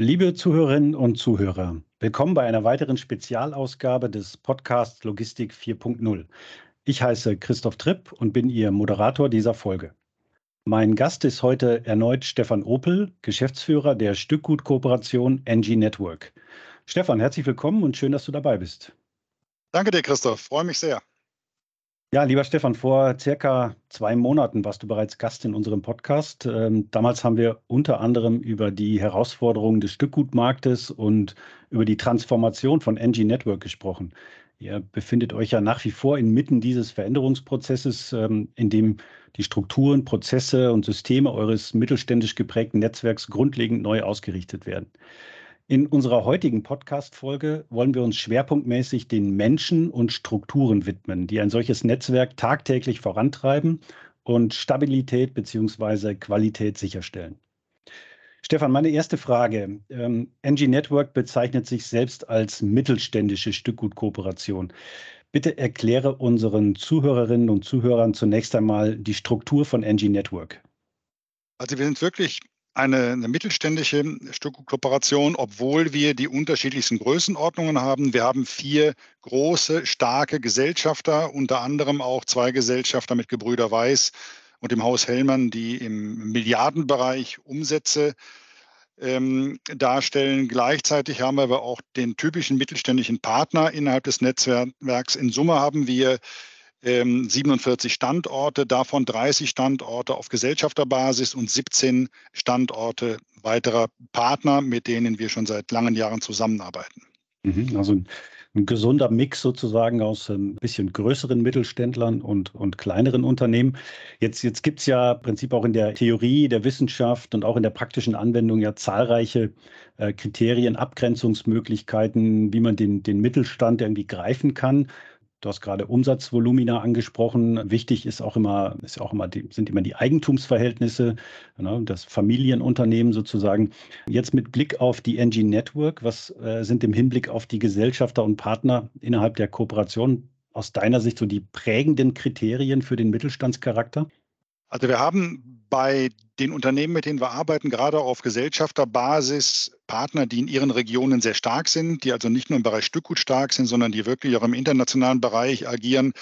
Liebe Zuhörerinnen und Zuhörer, willkommen bei einer weiteren Spezialausgabe des Podcasts Logistik 4.0. Ich heiße Christoph Tripp und bin Ihr Moderator dieser Folge. Mein Gast ist heute erneut Stefan Opel, Geschäftsführer der Stückgutkooperation NG Network. Stefan, herzlich willkommen und schön, dass du dabei bist. Danke dir, Christoph. Freue mich sehr. Ja, lieber Stefan, vor circa zwei Monaten warst du bereits Gast in unserem Podcast. Ähm, damals haben wir unter anderem über die Herausforderungen des Stückgutmarktes und über die Transformation von NG Network gesprochen. Ihr befindet euch ja nach wie vor inmitten dieses Veränderungsprozesses, ähm, in dem die Strukturen, Prozesse und Systeme eures mittelständisch geprägten Netzwerks grundlegend neu ausgerichtet werden. In unserer heutigen Podcast-Folge wollen wir uns schwerpunktmäßig den Menschen und Strukturen widmen, die ein solches Netzwerk tagtäglich vorantreiben und Stabilität bzw. Qualität sicherstellen. Stefan, meine erste Frage. Ähm, NG Network bezeichnet sich selbst als mittelständische Stückgutkooperation. Bitte erkläre unseren Zuhörerinnen und Zuhörern zunächst einmal die Struktur von NG Network. Also wir sind wirklich eine, eine mittelständische Stückkooperation, obwohl wir die unterschiedlichsten Größenordnungen haben. Wir haben vier große, starke Gesellschafter, unter anderem auch zwei Gesellschafter mit Gebrüder Weiß und dem Haus Hellmann, die im Milliardenbereich Umsätze ähm, darstellen. Gleichzeitig haben wir aber auch den typischen mittelständischen Partner innerhalb des Netzwerks. In Summe haben wir 47 ähm, Standorte, davon 30 Standorte auf Gesellschafterbasis und 17 Standorte weiterer Partner, mit denen wir schon seit langen Jahren zusammenarbeiten. Mhm, also ein, ein gesunder Mix sozusagen aus ein bisschen größeren Mittelständlern und, und kleineren Unternehmen. Jetzt, jetzt gibt es ja im Prinzip auch in der Theorie, der Wissenschaft und auch in der praktischen Anwendung ja zahlreiche äh, Kriterien, Abgrenzungsmöglichkeiten, wie man den, den Mittelstand irgendwie greifen kann. Du hast gerade Umsatzvolumina angesprochen. Wichtig ist auch immer, ist auch immer die, sind immer die Eigentumsverhältnisse, ne, das Familienunternehmen sozusagen. Jetzt mit Blick auf die NG Network, was äh, sind im Hinblick auf die Gesellschafter und Partner innerhalb der Kooperation aus deiner Sicht so die prägenden Kriterien für den Mittelstandscharakter? Also wir haben bei den Unternehmen, mit denen wir arbeiten, gerade auf Gesellschafterbasis Partner, die in ihren Regionen sehr stark sind, die also nicht nur im Bereich Stückgut stark sind, sondern die wirklich auch im internationalen Bereich agieren,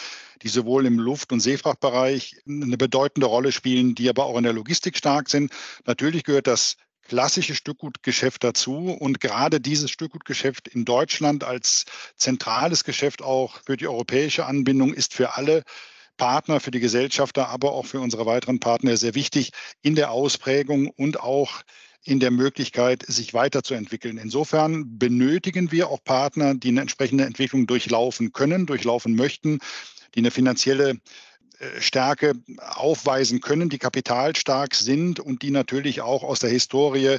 die sowohl im Luft- und Seefrachtbereich eine bedeutende Rolle spielen, die aber auch in der Logistik stark sind. Natürlich gehört das klassische Stückgutgeschäft dazu und gerade dieses Stückgutgeschäft in Deutschland als zentrales Geschäft auch für die europäische Anbindung ist für alle Partner, für die Gesellschafter, aber auch für unsere weiteren Partner sehr wichtig in der Ausprägung und auch in der Möglichkeit, sich weiterzuentwickeln. Insofern benötigen wir auch Partner, die eine entsprechende Entwicklung durchlaufen können, durchlaufen möchten, die eine finanzielle äh, Stärke aufweisen können, die kapitalstark sind und die natürlich auch aus der Historie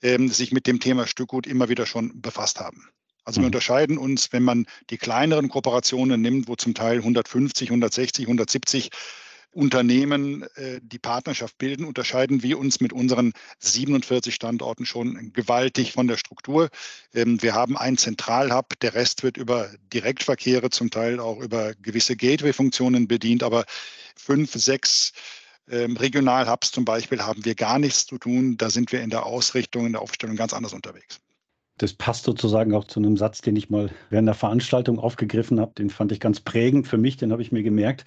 äh, sich mit dem Thema Stückgut immer wieder schon befasst haben. Also wir mhm. unterscheiden uns, wenn man die kleineren Kooperationen nimmt, wo zum Teil 150, 160, 170 Unternehmen äh, die Partnerschaft bilden, unterscheiden wir uns mit unseren 47 Standorten schon gewaltig von der Struktur. Ähm, wir haben einen Zentralhub, der Rest wird über Direktverkehre, zum Teil auch über gewisse Gateway-Funktionen bedient, aber fünf, sechs ähm, Regionalhubs zum Beispiel haben wir gar nichts zu tun. Da sind wir in der Ausrichtung, in der Aufstellung ganz anders unterwegs. Das passt sozusagen auch zu einem Satz, den ich mal während der Veranstaltung aufgegriffen habe. Den fand ich ganz prägend für mich, den habe ich mir gemerkt.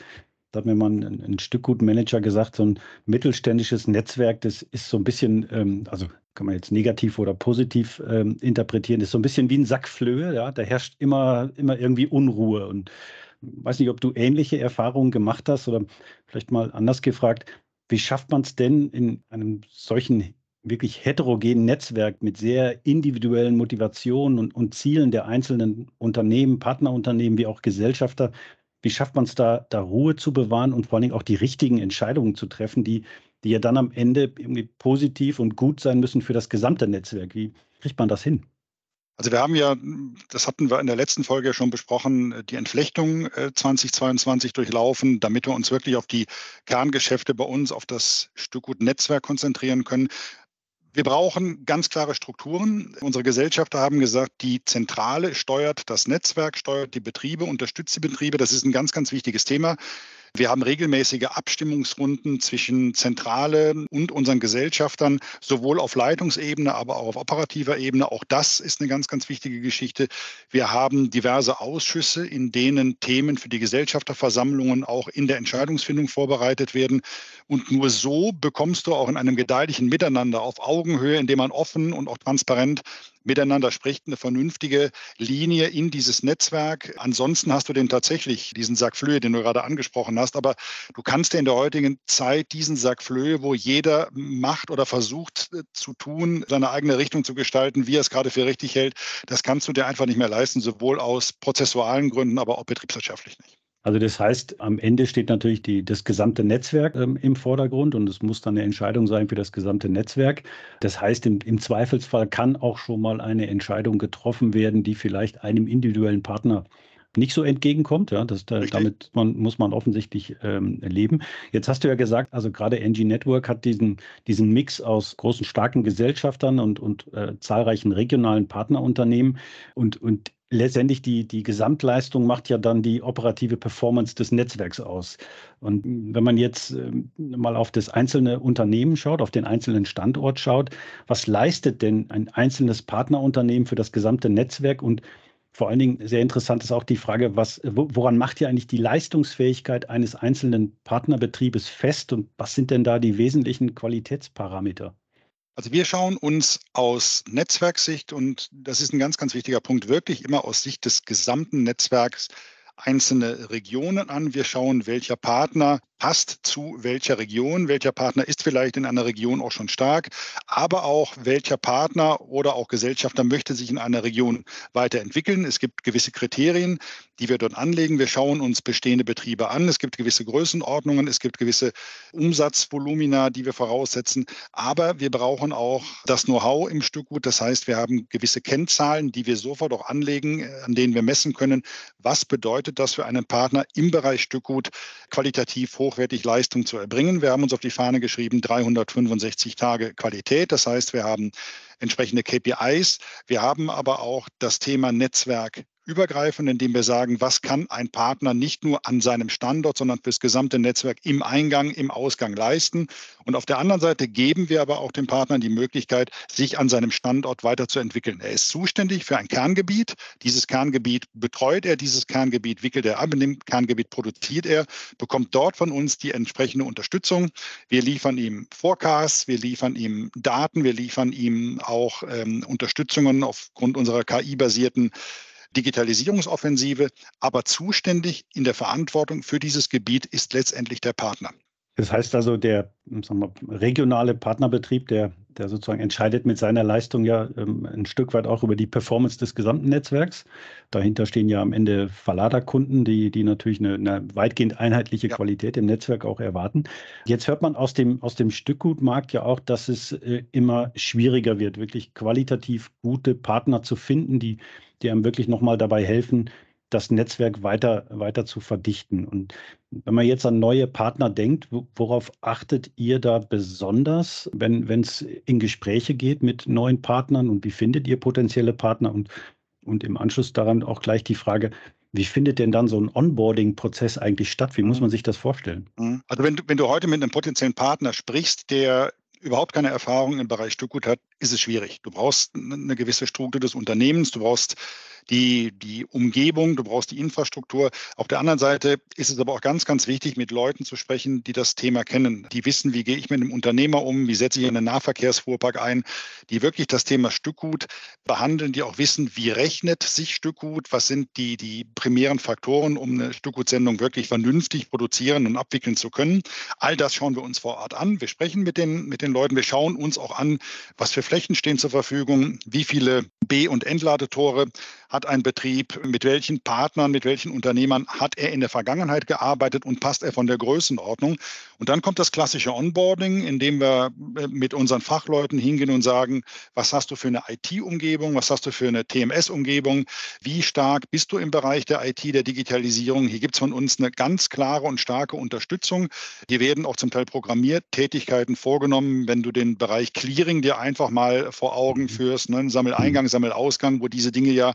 Da hat mir mal ein, ein Stückgutmanager gesagt, so ein mittelständisches Netzwerk, das ist so ein bisschen, ähm, also kann man jetzt negativ oder positiv ähm, interpretieren, ist so ein bisschen wie ein Sack Flöhe, ja, da herrscht immer, immer irgendwie Unruhe. Und ich weiß nicht, ob du ähnliche Erfahrungen gemacht hast oder vielleicht mal anders gefragt, wie schafft man es denn in einem solchen wirklich heterogenen Netzwerk mit sehr individuellen Motivationen und, und Zielen der einzelnen Unternehmen, Partnerunternehmen wie auch Gesellschafter, wie schafft man es da, da Ruhe zu bewahren und vor allen Dingen auch die richtigen Entscheidungen zu treffen, die, die ja dann am Ende irgendwie positiv und gut sein müssen für das gesamte Netzwerk? Wie kriegt man das hin? Also wir haben ja, das hatten wir in der letzten Folge schon besprochen, die Entflechtung 2022 äh, durchlaufen, damit wir uns wirklich auf die Kerngeschäfte bei uns, auf das Stückgut-Netzwerk konzentrieren können. Wir brauchen ganz klare Strukturen. Unsere Gesellschafter haben gesagt, die Zentrale steuert das Netzwerk, steuert die Betriebe, unterstützt die Betriebe. Das ist ein ganz, ganz wichtiges Thema. Wir haben regelmäßige Abstimmungsrunden zwischen Zentrale und unseren Gesellschaftern, sowohl auf Leitungsebene, aber auch auf operativer Ebene. Auch das ist eine ganz, ganz wichtige Geschichte. Wir haben diverse Ausschüsse, in denen Themen für die Gesellschafterversammlungen auch in der Entscheidungsfindung vorbereitet werden. Und nur so bekommst du auch in einem gedeihlichen Miteinander auf Augenhöhe, indem man offen und auch transparent miteinander spricht, eine vernünftige Linie in dieses Netzwerk. Ansonsten hast du den tatsächlich, diesen Sack Flöhe, den du gerade angesprochen hast, aber du kannst dir in der heutigen Zeit diesen Sack Flöhe, wo jeder macht oder versucht äh, zu tun, seine eigene Richtung zu gestalten, wie er es gerade für richtig hält, das kannst du dir einfach nicht mehr leisten, sowohl aus prozessualen Gründen, aber auch betriebswirtschaftlich nicht. Also das heißt, am Ende steht natürlich die, das gesamte Netzwerk ähm, im Vordergrund und es muss dann eine Entscheidung sein für das gesamte Netzwerk. Das heißt, im, im, Zweifelsfall kann auch schon mal eine Entscheidung getroffen werden, die vielleicht einem individuellen Partner nicht so entgegenkommt. Ja, das, da, damit man, muss man offensichtlich ähm, leben. Jetzt hast du ja gesagt, also gerade NG Network hat diesen, diesen Mix aus großen, starken Gesellschaftern und, und äh, zahlreichen regionalen Partnerunternehmen und, und letztendlich die, die Gesamtleistung macht ja dann die operative Performance des Netzwerks aus. Und wenn man jetzt ähm, mal auf das einzelne Unternehmen schaut, auf den einzelnen Standort schaut, was leistet denn ein einzelnes Partnerunternehmen für das gesamte Netzwerk? Und vor allen Dingen sehr interessant ist auch die Frage, was, woran macht ja eigentlich die Leistungsfähigkeit eines einzelnen Partnerbetriebes fest und was sind denn da die wesentlichen Qualitätsparameter? Also wir schauen uns aus Netzwerksicht, und das ist ein ganz, ganz wichtiger Punkt, wirklich immer aus Sicht des gesamten Netzwerks einzelne Regionen an. Wir schauen, welcher Partner passt zu welcher Region, welcher Partner ist vielleicht in einer Region auch schon stark, aber auch welcher Partner oder auch Gesellschafter möchte sich in einer Region weiterentwickeln. Es gibt gewisse Kriterien, die wir dort anlegen. Wir schauen uns bestehende Betriebe an. Es gibt gewisse Größenordnungen, es gibt gewisse Umsatzvolumina, die wir voraussetzen, aber wir brauchen auch das Know-how im Stückgut. Das heißt, wir haben gewisse Kennzahlen, die wir sofort auch anlegen, an denen wir messen können, was bedeutet das für einen Partner im Bereich Stückgut qualitativ hoch hochwertig Leistung zu erbringen. Wir haben uns auf die Fahne geschrieben 365 Tage Qualität. Das heißt, wir haben entsprechende KPIs. Wir haben aber auch das Thema Netzwerk übergreifend, indem wir sagen, was kann ein Partner nicht nur an seinem Standort, sondern fürs gesamte Netzwerk im Eingang, im Ausgang leisten. Und auf der anderen Seite geben wir aber auch den Partnern die Möglichkeit, sich an seinem Standort weiterzuentwickeln. Er ist zuständig für ein Kerngebiet. Dieses Kerngebiet betreut er, dieses Kerngebiet wickelt er ab, in dem Kerngebiet produziert er, bekommt dort von uns die entsprechende Unterstützung. Wir liefern ihm Forecasts, wir liefern ihm Daten, wir liefern ihm auch ähm, Unterstützungen aufgrund unserer KI-basierten Digitalisierungsoffensive, aber zuständig in der Verantwortung für dieses Gebiet ist letztendlich der Partner. Das heißt also, der wir, regionale Partnerbetrieb, der, der sozusagen entscheidet mit seiner Leistung ja ähm, ein Stück weit auch über die Performance des gesamten Netzwerks. Dahinter stehen ja am Ende Verladerkunden, die, die natürlich eine, eine weitgehend einheitliche ja. Qualität im Netzwerk auch erwarten. Jetzt hört man aus dem, aus dem Stückgutmarkt ja auch, dass es äh, immer schwieriger wird, wirklich qualitativ gute Partner zu finden, die, die einem wirklich nochmal dabei helfen, das Netzwerk weiter, weiter zu verdichten. Und wenn man jetzt an neue Partner denkt, worauf achtet ihr da besonders, wenn es in Gespräche geht mit neuen Partnern und wie findet ihr potenzielle Partner? Und, und im Anschluss daran auch gleich die Frage, wie findet denn dann so ein Onboarding-Prozess eigentlich statt? Wie muss mhm. man sich das vorstellen? Mhm. Also wenn du, wenn du heute mit einem potenziellen Partner sprichst, der überhaupt keine Erfahrung im Bereich Stückgut hat, ist es schwierig. Du brauchst eine gewisse Struktur des Unternehmens, du brauchst die, die Umgebung, du brauchst die Infrastruktur. Auf der anderen Seite ist es aber auch ganz, ganz wichtig, mit Leuten zu sprechen, die das Thema kennen, die wissen, wie gehe ich mit einem Unternehmer um, wie setze ich einen Nahverkehrsfuhrpark ein, die wirklich das Thema Stückgut behandeln, die auch wissen, wie rechnet sich Stückgut, was sind die, die primären Faktoren, um eine Stückgutsendung wirklich vernünftig produzieren und abwickeln zu können. All das schauen wir uns vor Ort an. Wir sprechen mit den, mit den Leuten, wir schauen uns auch an, was für Flächen stehen zur Verfügung, wie viele B- und Entladetore hat ein Betrieb, mit welchen Partnern, mit welchen Unternehmern hat er in der Vergangenheit gearbeitet und passt er von der Größenordnung. Und dann kommt das klassische Onboarding, in dem wir äh, mit unseren Fachleuten hingehen und sagen, was hast du für eine IT-Umgebung, was hast du für eine TMS-Umgebung, wie stark bist du im Bereich der IT, der Digitalisierung. Hier gibt es von uns eine ganz klare und starke Unterstützung. Hier werden auch zum Teil Programmiertätigkeiten vorgenommen, wenn du den Bereich Clearing dir einfach mal vor Augen mhm. führst, ne? Sammel-Eingang, Sammel-Ausgang, wo diese Dinge ja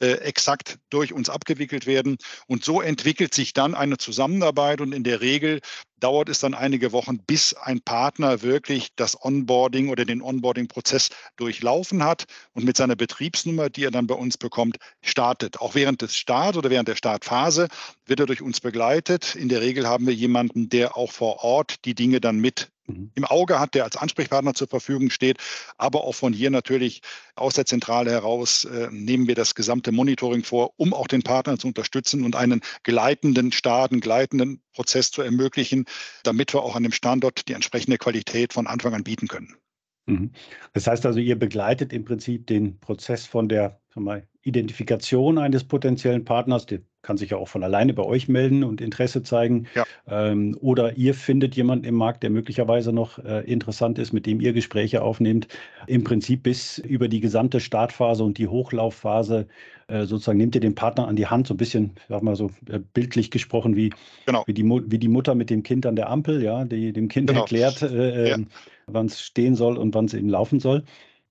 äh, exakt durch uns abgewickelt werden. Und so entwickelt sich dann eine Zusammenarbeit und in der Regel dauert es dann einige Wochen, bis ein Partner wirklich das Onboarding oder den Onboarding-Prozess durchlaufen hat und mit seiner Betriebsnummer, die er dann bei uns bekommt, startet. Auch während des Start oder während der Startphase wird er durch uns begleitet. In der Regel haben wir jemanden, der auch vor Ort die Dinge dann mit Mhm. im Auge hat, der als Ansprechpartner zur Verfügung steht. Aber auch von hier natürlich aus der Zentrale heraus äh, nehmen wir das gesamte Monitoring vor, um auch den Partner zu unterstützen und einen gleitenden Start, einen gleitenden Prozess zu ermöglichen, damit wir auch an dem Standort die entsprechende Qualität von Anfang an bieten können. Mhm. Das heißt also, ihr begleitet im Prinzip den Prozess von der Identifikation eines potenziellen Partners, der kann sich ja auch von alleine bei euch melden und Interesse zeigen. Ja. Ähm, oder ihr findet jemanden im Markt, der möglicherweise noch äh, interessant ist, mit dem ihr Gespräche aufnehmt. Im Prinzip bis über die gesamte Startphase und die Hochlaufphase äh, sozusagen nehmt ihr den Partner an die Hand, so ein bisschen, sag mal so äh, bildlich gesprochen, wie, genau. wie, die, wie die Mutter mit dem Kind an der Ampel, ja, die dem Kind genau. erklärt, äh, ja. Ähm, wann es stehen soll und wann es eben laufen soll.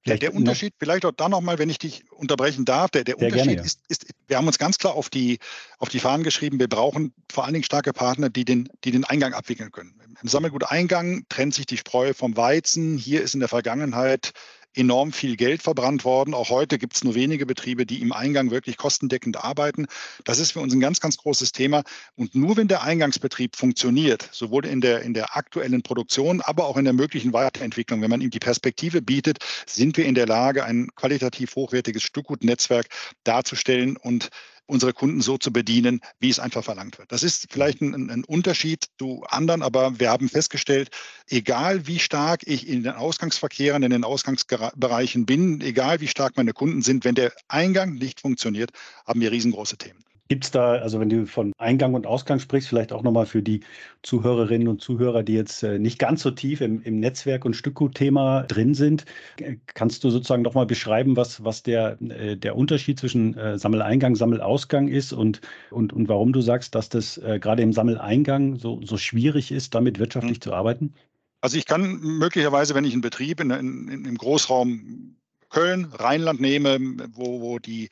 Der, der Unterschied, vielleicht auch da nochmal, wenn ich dich unterbrechen darf, der, der Unterschied gerne, ja. ist, ist, wir haben uns ganz klar auf die, auf die Fahnen geschrieben, wir brauchen vor allen Dingen starke Partner, die den, die den Eingang abwickeln können. Im Sammelgut-Eingang trennt sich die Spreu vom Weizen. Hier ist in der Vergangenheit enorm viel Geld verbrannt worden. Auch heute gibt es nur wenige Betriebe, die im Eingang wirklich kostendeckend arbeiten. Das ist für uns ein ganz, ganz großes Thema. Und nur wenn der Eingangsbetrieb funktioniert, sowohl in der, in der aktuellen Produktion, aber auch in der möglichen Weiterentwicklung, wenn man ihm die Perspektive bietet, sind wir in der Lage, ein qualitativ hochwertiges Stückgutnetzwerk darzustellen und unsere Kunden so zu bedienen, wie es einfach verlangt wird. Das ist vielleicht ein, ein, Unterschied zu anderen, aber wir haben festgestellt, egal wie stark ich in den Ausgangsverkehren, in den Ausgangsbereichen bin, egal wie stark meine Kunden sind, wenn der Eingang nicht funktioniert, haben wir riesengroße Themen. Gibt es da, also wenn du von Eingang und Ausgang sprichst, vielleicht auch nochmal für die Zuhörerinnen und Zuhörer, die jetzt äh, nicht ganz so tief im, im Netzwerk- und Stückgut-Thema drin sind, kannst du sozusagen nochmal beschreiben, was, was der, äh, der Unterschied zwischen äh, Sammeleingang, Sammelausgang ist und, und, und warum du sagst, dass das gerade im Sammeleingang so, so schwierig ist, damit wirtschaftlich mhm. zu arbeiten? Also ich kann möglicherweise, wenn ich einen Betrieb in, in, im Großraum Köln, Rheinland nehme, wo, wo die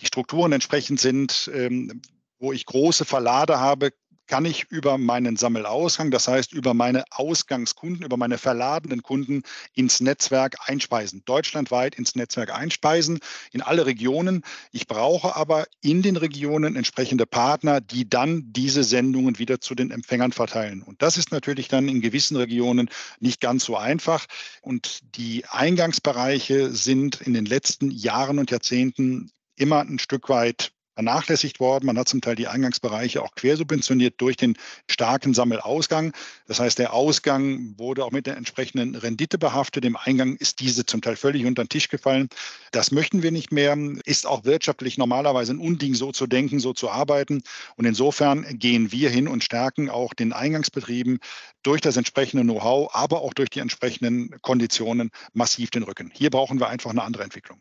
die Strukturen entsprechend sind, ähm, wo ich große Verlade habe, kann ich über meinen Sammelausgang, das heißt über meine Ausgangskunden, über meine verladenen Kunden ins Netzwerk einspeisen, deutschlandweit ins Netzwerk einspeisen, in alle Regionen. Ich brauche aber in den Regionen entsprechende Partner, die dann diese Sendungen wieder zu den Empfängern verteilen. Und das ist natürlich dann in gewissen Regionen nicht ganz so einfach. Und die Eingangsbereiche sind in den letzten Jahren und Jahrzehnten immer ein Stück weit vernachlässigt worden. Man hat zum Teil die Eingangsbereiche auch quersubventioniert durch den starken Sammelausgang. Das heißt, der Ausgang wurde auch mit der entsprechenden Rendite behaftet. Im Eingang ist diese zum Teil völlig unter den Tisch gefallen. Das möchten wir nicht mehr. Ist auch wirtschaftlich normalerweise ein Unding, so zu denken, so zu arbeiten. Und insofern gehen wir hin und stärken auch den Eingangsbetrieben durch das entsprechende Know-how, aber auch durch die entsprechenden Konditionen massiv den Rücken. Hier brauchen wir einfach eine andere Entwicklung.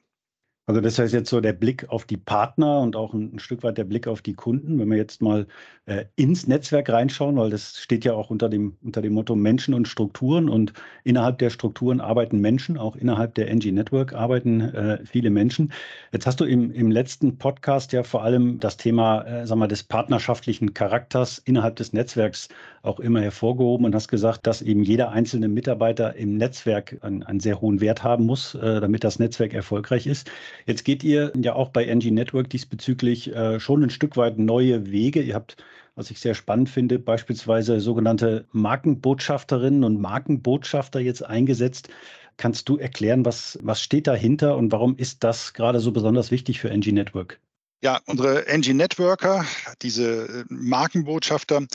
Also das heißt jetzt so der Blick auf die Partner und auch ein, ein Stück weit der Blick auf die Kunden, wenn wir jetzt mal äh, ins Netzwerk reinschauen, weil das steht ja auch unter dem, unter dem Motto Menschen und Strukturen und innerhalb der Strukturen arbeiten Menschen, auch innerhalb der NG Network arbeiten äh, viele Menschen. Jetzt hast du im, im letzten Podcast ja vor allem das Thema äh, sag mal, des partnerschaftlichen Charakters innerhalb des Netzwerks auch immer hervorgehoben und hast gesagt, dass eben jeder einzelne Mitarbeiter im Netzwerk einen, einen sehr hohen Wert haben muss, äh, damit das Netzwerk erfolgreich ist. Jetzt geht ihr ja auch bei NG Network diesbezüglich äh, schon ein Stück weit neue Wege. Ihr habt was ich sehr spannend finde, beispielsweise sogenannte Markenbotschafterinnen und Markenbotschafter jetzt eingesetzt. Kannst du erklären, was, was steht dahinter und warum ist das gerade so besonders wichtig für NG Network? Ja, unsere NG Networker, diese äh, Markenbotschafter,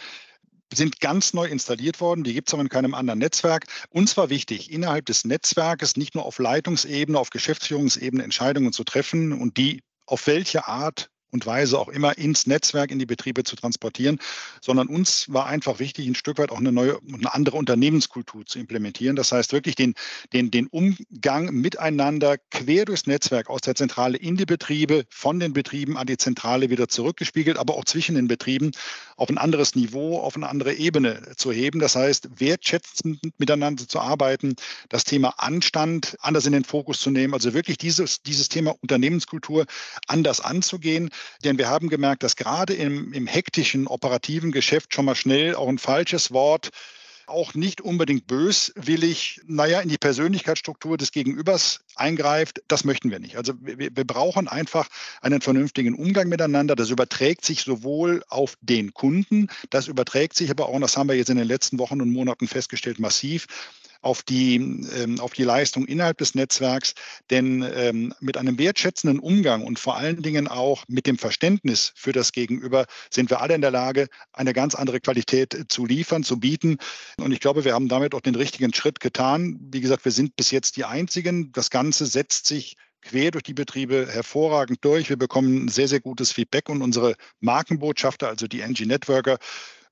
sind ganz neu installiert worden. Die gibt es aber in keinem anderen Netzwerk. Uns war wichtig, innerhalb des Netzwerkes nicht nur auf Leitungsebene, auf Geschäftsführungsebene Entscheidungen zu treffen und die auf welche Art und Weise auch immer ins Netzwerk, in die Betriebe zu transportieren, sondern uns war einfach wichtig, ein Stück weit auch eine neue, eine andere Unternehmenskultur zu implementieren. Das heißt wirklich den, den, den Umgang miteinander quer durchs Netzwerk aus der Zentrale in die Betriebe, von den Betrieben an die Zentrale wieder zurückgespiegelt, aber auch zwischen den Betrieben auf ein anderes Niveau, auf eine andere Ebene zu heben. Das heißt, wertschätzend miteinander zu arbeiten, das Thema Anstand anders in den Fokus zu nehmen, also wirklich dieses, dieses Thema Unternehmenskultur anders anzugehen. Denn wir haben gemerkt, dass gerade im, im hektischen operativen Geschäft schon mal schnell auch ein falsches Wort auch nicht unbedingt böswillig, naja, in die Persönlichkeitsstruktur des Gegenübers eingreift. Das möchten wir nicht. Also wir, wir brauchen einfach einen vernünftigen Umgang miteinander. Das überträgt sich sowohl auf den Kunden, das überträgt sich aber auch, und das haben wir jetzt in den letzten Wochen und Monaten festgestellt, massiv auf die, ähm, auf die Leistung innerhalb des Netzwerks. Denn ähm, mit einem wertschätzenden Umgang und vor allen Dingen auch mit dem Verständnis für das Gegenüber sind wir alle in der Lage, eine ganz andere Qualität zu liefern, zu bieten. Und ich glaube, wir haben damit auch den richtigen Schritt getan. Wie gesagt, wir sind bis jetzt die Einzigen. Das Ganze setzt sich quer durch die Betriebe hervorragend durch. Wir bekommen sehr, sehr gutes Feedback und unsere Markenbotschafter, also die NG Networker,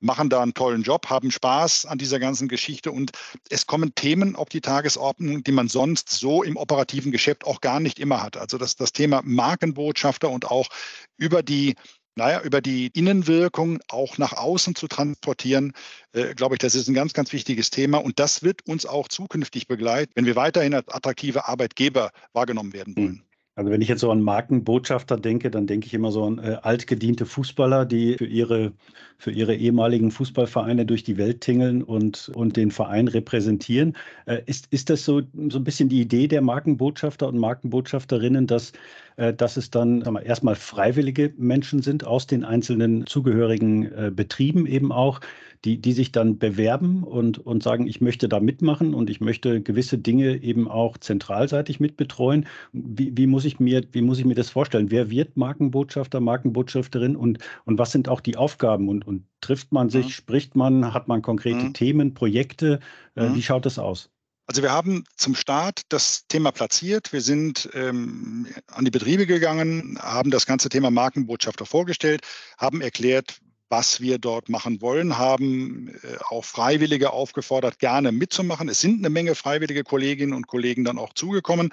machen da einen tollen Job, haben Spaß an dieser ganzen Geschichte und es kommen Themen auf die Tagesordnung, die man sonst so im operativen Geschäft auch gar nicht immer hat. Also das, das Thema Markenbotschafter und auch über die naja, über die Innenwirkung auch nach außen zu transportieren, äh, glaube ich, das ist ein ganz, ganz wichtiges Thema. Und das wird uns auch zukünftig begleiten, wenn wir weiterhin als attraktive Arbeitgeber wahrgenommen werden wollen. Also wenn ich jetzt so an Markenbotschafter denke, dann denke ich immer so an äh, altgediente Fußballer, die für ihre, für ihre ehemaligen Fußballvereine durch die Welt tingeln und, und den Verein repräsentieren. Äh, ist, ist das so, so ein bisschen die Idee der Markenbotschafter und Markenbotschafterinnen, dass, äh, dass es dann wir, erstmal freiwillige Menschen sind aus den einzelnen zugehörigen äh, Betrieben eben auch, die, die sich dann bewerben und, und sagen, ich möchte da mitmachen und ich möchte gewisse Dinge eben auch zentralseitig mitbetreuen. Wie, wie, muss, ich mir, wie muss ich mir das vorstellen? Wer wird Markenbotschafter, Markenbotschafterin und, und was sind auch die Aufgaben? Und, und trifft man sich, mhm. spricht man, hat man konkrete mhm. Themen, Projekte? Äh, mhm. Wie schaut das aus? Also wir haben zum Start das Thema platziert. Wir sind ähm, an die Betriebe gegangen, haben das ganze Thema Markenbotschafter vorgestellt, haben erklärt, was wir dort machen wollen, haben äh, auch Freiwillige aufgefordert, gerne mitzumachen. Es sind eine Menge freiwillige Kolleginnen und Kollegen dann auch zugekommen,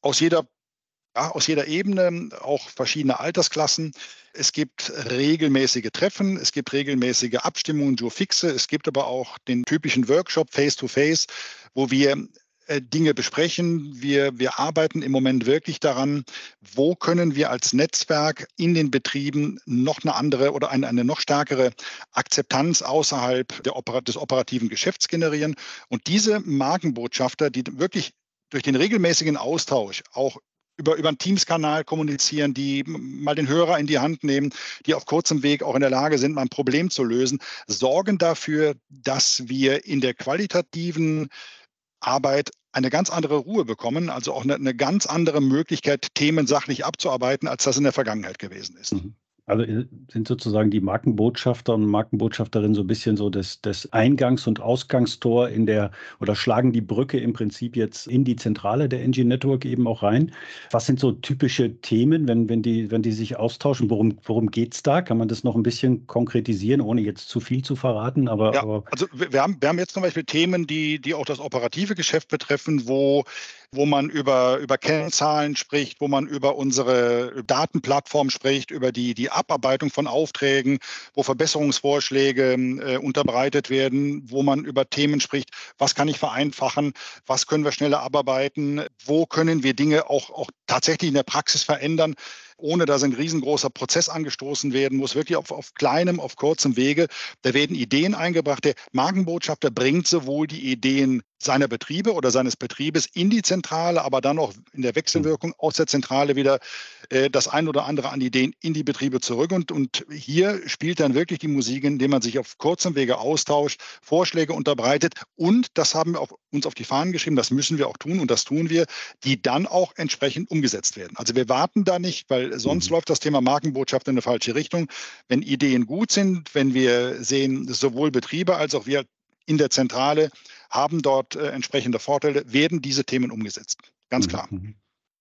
aus jeder, ja, aus jeder Ebene, auch verschiedene Altersklassen. Es gibt regelmäßige Treffen, es gibt regelmäßige Abstimmungen, Joe Fixe, es gibt aber auch den typischen Workshop Face-to-Face, -face, wo wir Dinge besprechen. Wir, wir arbeiten im Moment wirklich daran, wo können wir als Netzwerk in den Betrieben noch eine andere oder eine, eine noch stärkere Akzeptanz außerhalb der des operativen Geschäfts generieren. Und diese Markenbotschafter, die wirklich durch den regelmäßigen Austausch auch über, über einen Teams-Kanal kommunizieren, die mal den Hörer in die Hand nehmen, die auf kurzem Weg auch in der Lage sind, mal ein Problem zu lösen, sorgen dafür, dass wir in der qualitativen Arbeit eine ganz andere Ruhe bekommen, also auch eine, eine, ganz andere Möglichkeit, Themen sachlich abzuarbeiten, als das in der Vergangenheit gewesen ist. Mhm. Also äh, sind sozusagen die Markenbotschafter und Markenbotschafterinnen so ein bisschen so das, das Eingangs- und Ausgangstor in der oder schlagen die Brücke im Prinzip jetzt in die Zentrale der NG Network eben auch rein. Was sind so typische Themen, wenn, wenn, die, wenn die sich austauschen? Worum, worum geht es da? Kann man das noch ein bisschen konkretisieren, ohne jetzt zu viel zu verraten? Aber, ja, aber also wir haben, wir haben jetzt zum Beispiel Themen, die, die auch das operative Geschäft betreffen, wo wo man über, über Kennzahlen spricht, wo man über unsere Datenplattform spricht, über die, die Abarbeitung von Aufträgen, wo Verbesserungsvorschläge äh, unterbreitet werden, wo man über Themen spricht, was kann ich vereinfachen, was können wir schneller abarbeiten, wo können wir Dinge auch, auch tatsächlich in der Praxis verändern ohne dass ein riesengroßer Prozess angestoßen werden muss, wirklich auf, auf kleinem, auf kurzem Wege. Da werden Ideen eingebracht. Der Markenbotschafter bringt sowohl die Ideen seiner Betriebe oder seines Betriebes in die Zentrale, aber dann auch in der Wechselwirkung aus der Zentrale wieder äh, das ein oder andere an Ideen in die Betriebe zurück. Und, und hier spielt dann wirklich die Musik, indem man sich auf kurzem Wege austauscht, Vorschläge unterbreitet. Und das haben wir auf, uns auf die Fahnen geschrieben, das müssen wir auch tun und das tun wir, die dann auch entsprechend umgesetzt werden. Also wir warten da nicht, weil sonst mhm. läuft das Thema Markenbotschaft in eine falsche Richtung. Wenn Ideen gut sind, wenn wir sehen, sowohl Betriebe als auch wir in der Zentrale haben dort äh, entsprechende Vorteile, werden diese Themen umgesetzt. Ganz klar. Mhm.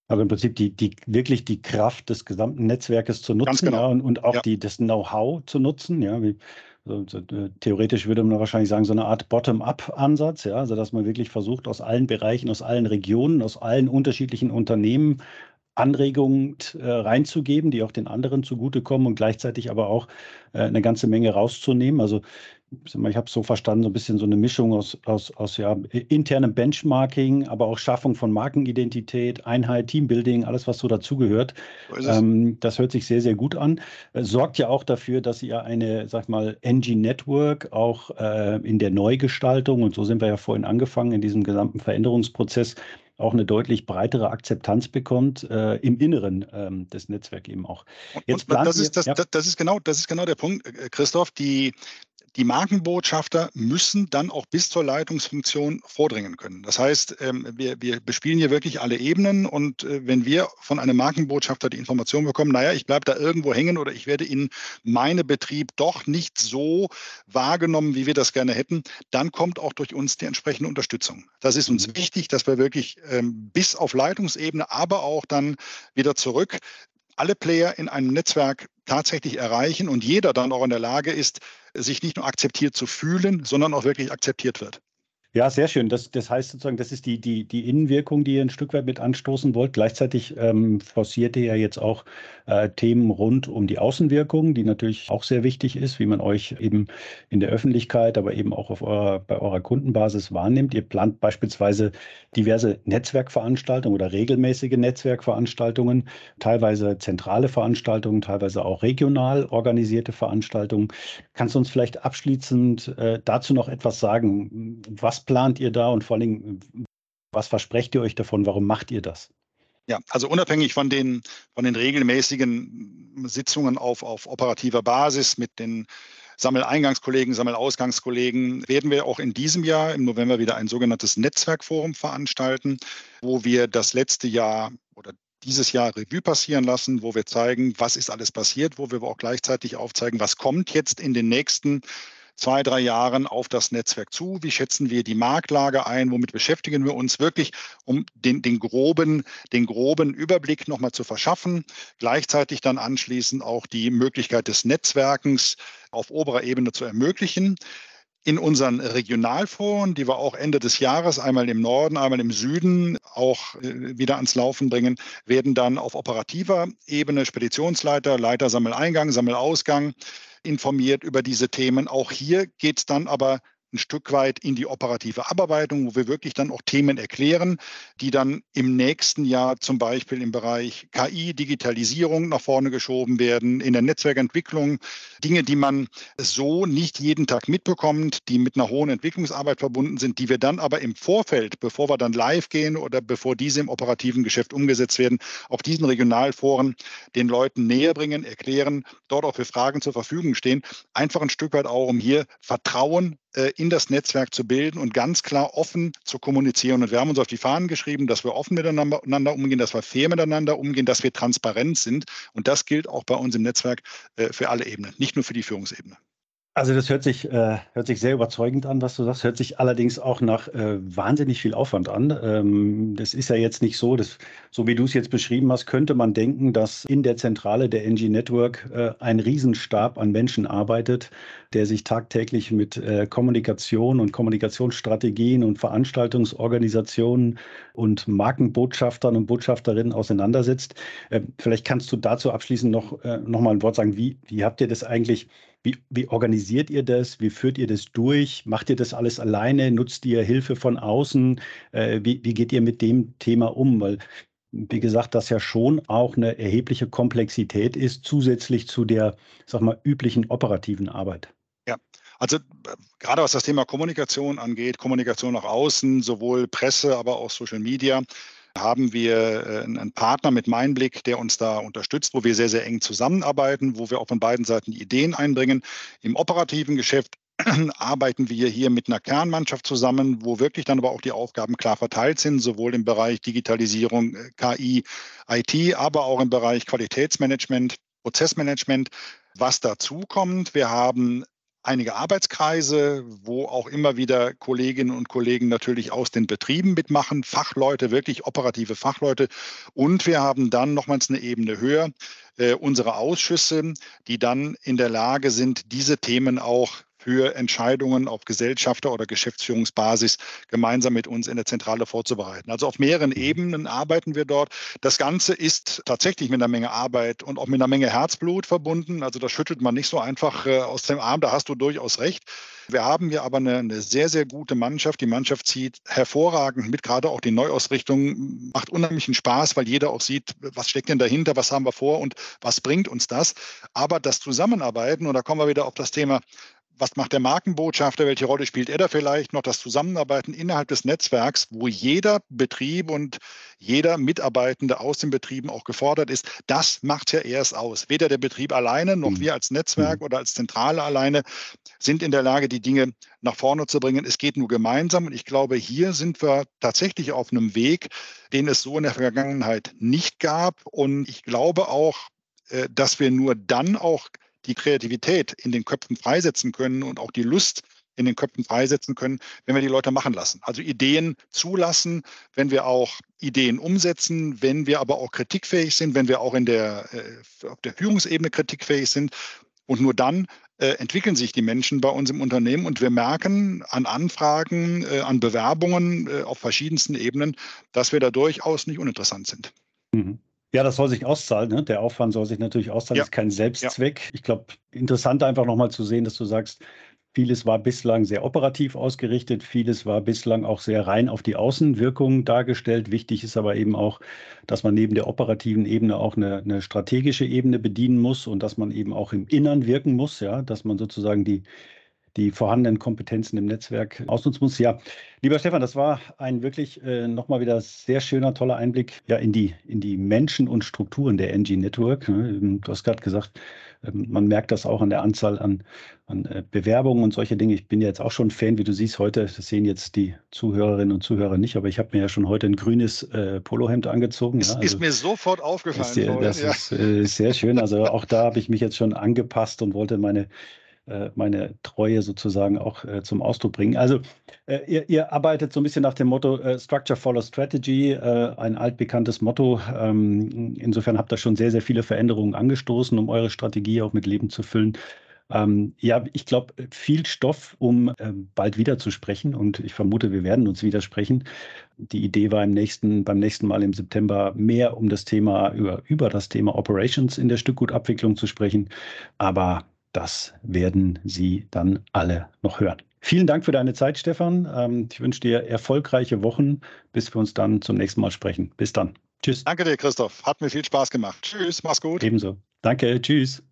Also im Prinzip die, die, wirklich die Kraft des gesamten Netzwerkes zu nutzen genau. ja, und, und, auch ja. die, das Know-how zu nutzen. Ja, wie, also, äh, theoretisch würde man wahrscheinlich sagen, so eine Art Bottom-up-Ansatz, ja, also dass man wirklich versucht, aus allen Bereichen, aus allen Regionen, aus allen unterschiedlichen Unternehmen Anregungen äh, reinzugeben, die auch den anderen zugutekommen und gleichzeitig aber auch äh, eine ganze Menge rauszunehmen. Also ich habe so verstanden, so ein bisschen so eine Mischung aus, aus, aus ja, internem Benchmarking, aber auch Schaffung von Markenidentität, Einheit, Teambuilding, alles, was so dazugehört. Ähm, das hört sich sehr, sehr gut an. Äh, sorgt ja auch dafür, dass ihr eine, sag mal, NG Network auch äh, in der Neugestaltung, und so sind wir ja vorhin angefangen, in diesem gesamten Veränderungsprozess, auch eine deutlich breitere Akzeptanz bekommt äh, im Inneren ähm, des Netzwerks eben auch. Jetzt und das, ist das, ja. das, ist genau, das ist genau der Punkt, äh, Christoph. Die, die Markenbotschafter müssen dann auch bis zur Leitungsfunktion vordringen können. Das heißt, ähm, wir, wir bespielen hier wirklich alle Ebenen und äh, wenn wir von einem Markenbotschafter die Information bekommen, naja, ich bleibe da irgendwo hängen oder ich werde in meinem Betrieb doch nicht so wahrgenommen, wie wir das gerne hätten, dann kommt auch durch uns die entsprechende Unterstützung. Das ist uns mhm. wichtig, dass wir wirklich ähm, bis auf Leitungsebene, aber auch dann wieder zurück alle Player in einem Netzwerk tatsächlich erreichen und jeder dann auch in der Lage ist, sich nicht nur akzeptiert zu fühlen, sondern auch wirklich akzeptiert wird. Ja, sehr schön. Das, das heißt sozusagen, das ist die, die, die Innenwirkung, die ihr ein Stück weit mit anstoßen wollt. Gleichzeitig ähm, forciert ihr ja jetzt auch äh, Themen rund um die Außenwirkung, die natürlich auch sehr wichtig ist, wie man euch eben in der Öffentlichkeit, aber eben auch auf eurer, bei eurer Kundenbasis wahrnimmt. Ihr plant beispielsweise diverse Netzwerkveranstaltungen oder regelmäßige Netzwerkveranstaltungen, teilweise zentrale Veranstaltungen, teilweise auch regional organisierte Veranstaltungen. Kannst du uns vielleicht abschließend äh, dazu noch etwas sagen? Was plant ihr da und vor allem, was versprecht ihr euch davon? Warum macht ihr das? Ja, also unabhängig von den, von den regelmäßigen Sitzungen auf, auf operativer Basis mit den Sammeleingangskollegen, Sammelausgangskollegen werden wir auch in diesem Jahr im November wieder ein sogenanntes Netzwerkforum veranstalten, wo wir das letzte Jahr oder dieses Jahr Revue passieren lassen, wo wir zeigen, was ist alles passiert, wo wir auch gleichzeitig aufzeigen, was kommt jetzt in den nächsten zwei, drei Jahren auf das Netzwerk zu? Wie schätzen wir die Marktlage ein? Womit beschäftigen wir uns wirklich, um den, den, groben, den groben Überblick nochmal zu verschaffen? Gleichzeitig dann anschließend auch die Möglichkeit des Netzwerkens auf oberer Ebene zu ermöglichen in unseren Regionalforen, die wir auch Ende des Jahres einmal im Norden, einmal im Süden auch äh, wieder ans Laufen bringen, werden dann auf operativer Ebene Speditionsleiter, Leiter Sammeleingang, Sammelausgang informiert über diese Themen. Auch hier geht es dann aber ein Stück weit in die operative Abarbeitung, wo wir wirklich dann auch Themen erklären, die dann im nächsten Jahr zum Beispiel im Bereich KI, Digitalisierung nach vorne geschoben werden, in der Netzwerkentwicklung, Dinge, die man so nicht jeden Tag mitbekommt, die mit einer hohen Entwicklungsarbeit verbunden sind, die wir dann aber im Vorfeld, bevor wir dann live gehen oder bevor diese im operativen Geschäft umgesetzt werden, auf diesen Regionalforen den Leuten näher bringen, erklären, dort auch für Fragen zur Verfügung stehen. Einfach ein Stück weit auch, um hier Vertrauen in das Netzwerk zu bilden und ganz klar offen zu kommunizieren. Und wir haben uns auf die Fahnen geschrieben, dass wir offen miteinander umgehen, dass wir fair miteinander umgehen, dass wir transparent sind. Und das gilt auch bei uns im Netzwerk äh, für alle Ebenen, nicht nur für die Führungsebene. Also das hört sich, äh, hört sich sehr überzeugend an, was du sagst. Hört sich allerdings auch nach äh, wahnsinnig viel Aufwand an. Ähm, das ist ja jetzt nicht so, dass, so wie du es jetzt beschrieben hast, könnte man denken, dass in der Zentrale der NG Network äh, ein Riesenstab an Menschen arbeitet, der sich tagtäglich mit äh, Kommunikation und Kommunikationsstrategien und Veranstaltungsorganisationen und Markenbotschaftern und Botschafterinnen auseinandersetzt. Äh, vielleicht kannst du dazu abschließend noch, äh, noch mal ein Wort sagen. Wie, wie habt ihr das eigentlich wie, wie, organisiert ihr das? Wie führt ihr das durch? Macht ihr das alles alleine? Nutzt ihr Hilfe von außen? Äh, wie, wie, geht ihr mit dem Thema um? Weil, wie gesagt, das ja schon auch eine erhebliche Komplexität ist, zusätzlich zu der, sag mal, üblichen operativen Arbeit. Ja, also gerade was das Thema Kommunikation angeht, Kommunikation nach außen, sowohl Presse, aber auch Social Media, haben wir äh, einen Partner mit Meinblick, der uns da unterstützt, wo wir sehr, sehr eng zusammenarbeiten, wo wir auch von beiden Seiten Ideen einbringen. Im operativen Geschäft arbeiten wir hier mit einer Kernmannschaft zusammen, wo wirklich dann aber auch die Aufgaben klar verteilt sind, sowohl im Bereich Digitalisierung, äh, KI, IT, aber auch im Bereich Qualitätsmanagement, Prozessmanagement. Was dazu kommt, wir haben einige Arbeitskreise, wo auch immer wieder Kolleginnen und Kollegen natürlich aus den Betrieben mitmachen, Fachleute, wirklich operative Fachleute. Und wir haben dann nochmals eine Ebene höher äh, unsere Ausschüsse, die dann in der Lage sind, diese Themen auch für Entscheidungen auf Gesellschafter- oder Geschäftsführungsbasis gemeinsam mit uns in der Zentrale vorzubereiten. Also auf mehreren mhm. Ebenen arbeiten wir dort. Das Ganze ist tatsächlich mit einer Menge Arbeit und auch mit einer Menge Herzblut verbunden. Also das schüttelt man nicht so einfach äh, aus dem Arm, da hast du durchaus recht. Wir haben hier aber eine, eine, sehr, sehr gute Mannschaft. Die Mannschaft zieht hervorragend mit, gerade auch die Neuausrichtung macht unheimlichen Spaß, weil jeder auch sieht, was steckt denn dahinter, was haben wir vor und was bringt uns das. Aber das Zusammenarbeiten, und da kommen wir wieder auf das Thema was macht der Markenbotschafter, welche Rolle spielt er da vielleicht noch, das Zusammenarbeiten innerhalb des Netzwerks, wo jeder Betrieb und jeder Mitarbeitende aus den Betrieben auch gefordert ist, das macht ja erst aus. Weder der Betrieb alleine noch mhm. wir als Netzwerk mhm. oder als Zentrale alleine sind in der Lage, die Dinge nach vorne zu bringen. Es geht nur gemeinsam und ich glaube, hier sind wir tatsächlich auf einem Weg, den es so in der Vergangenheit nicht gab und ich glaube auch, äh, dass wir nur dann auch die Kreativität in den Köpfen freisetzen können und auch die Lust in den Köpfen freisetzen können, wenn wir die Leute machen lassen. Also Ideen zulassen, wenn wir auch Ideen umsetzen, wenn wir aber auch kritikfähig sind, wenn wir auch in der, äh, auf der Führungsebene kritikfähig sind. Und nur dann äh, entwickeln sich die Menschen bei uns im Unternehmen und wir merken an Anfragen, äh, an Bewerbungen äh, auf verschiedensten Ebenen, dass wir da durchaus nicht uninteressant sind. Mhm. Ja, das soll sich auszahlen. Ne? Der Aufwand soll sich natürlich auszahlen. Ja. Das ist kein Selbstzweck. Ja. Ich glaube, interessant einfach nochmal zu sehen, dass du sagst, vieles war bislang sehr operativ ausgerichtet, vieles war bislang auch sehr rein auf die Außenwirkung dargestellt. Wichtig ist aber eben auch, dass man neben der operativen Ebene auch eine, eine strategische Ebene bedienen muss und dass man eben auch im Innern wirken muss, ja, dass man sozusagen die die vorhandenen Kompetenzen im Netzwerk ausnutzen muss. Ja, lieber Stefan, das war ein wirklich äh, nochmal wieder sehr schöner, toller Einblick ja, in, die, in die Menschen und Strukturen der NG Network. Ne? Ähm, du hast gerade gesagt, ähm, man merkt das auch an der Anzahl an, an äh, Bewerbungen und solche Dinge. Ich bin ja jetzt auch schon Fan, wie du siehst heute, das sehen jetzt die Zuhörerinnen und Zuhörer nicht, aber ich habe mir ja schon heute ein grünes äh, Polohemd angezogen. Das ja, also, ist mir sofort aufgefallen. Ist das ja. ist äh, sehr schön. Also auch da habe ich mich jetzt schon angepasst und wollte meine meine Treue sozusagen auch äh, zum Ausdruck bringen. Also äh, ihr, ihr, arbeitet so ein bisschen nach dem Motto Structure Follow Strategy, ein altbekanntes Motto. Ähm, insofern habt ihr schon sehr, sehr viele Veränderungen angestoßen, um eure Strategie auch mit Leben zu füllen. Ähm, ja, ich glaube, viel Stoff, um äh, bald wieder zu sprechen und ich vermute, wir werden uns widersprechen. Die Idee war im nächsten, beim nächsten Mal im September mehr um das Thema, über, über das Thema Operations in der Stückgutabwicklung zu sprechen. Aber das werden Sie dann alle noch hören. Vielen Dank für deine Zeit, Stefan. Ähm, ich wünsche dir erfolgreiche Wochen, bis wir uns dann zum nächsten Mal sprechen. Bis dann. Tschüss. Danke dir, Christoph. Hat mir viel Spaß gemacht. Tschüss, mach's gut. Ebenso. Danke, tschüss.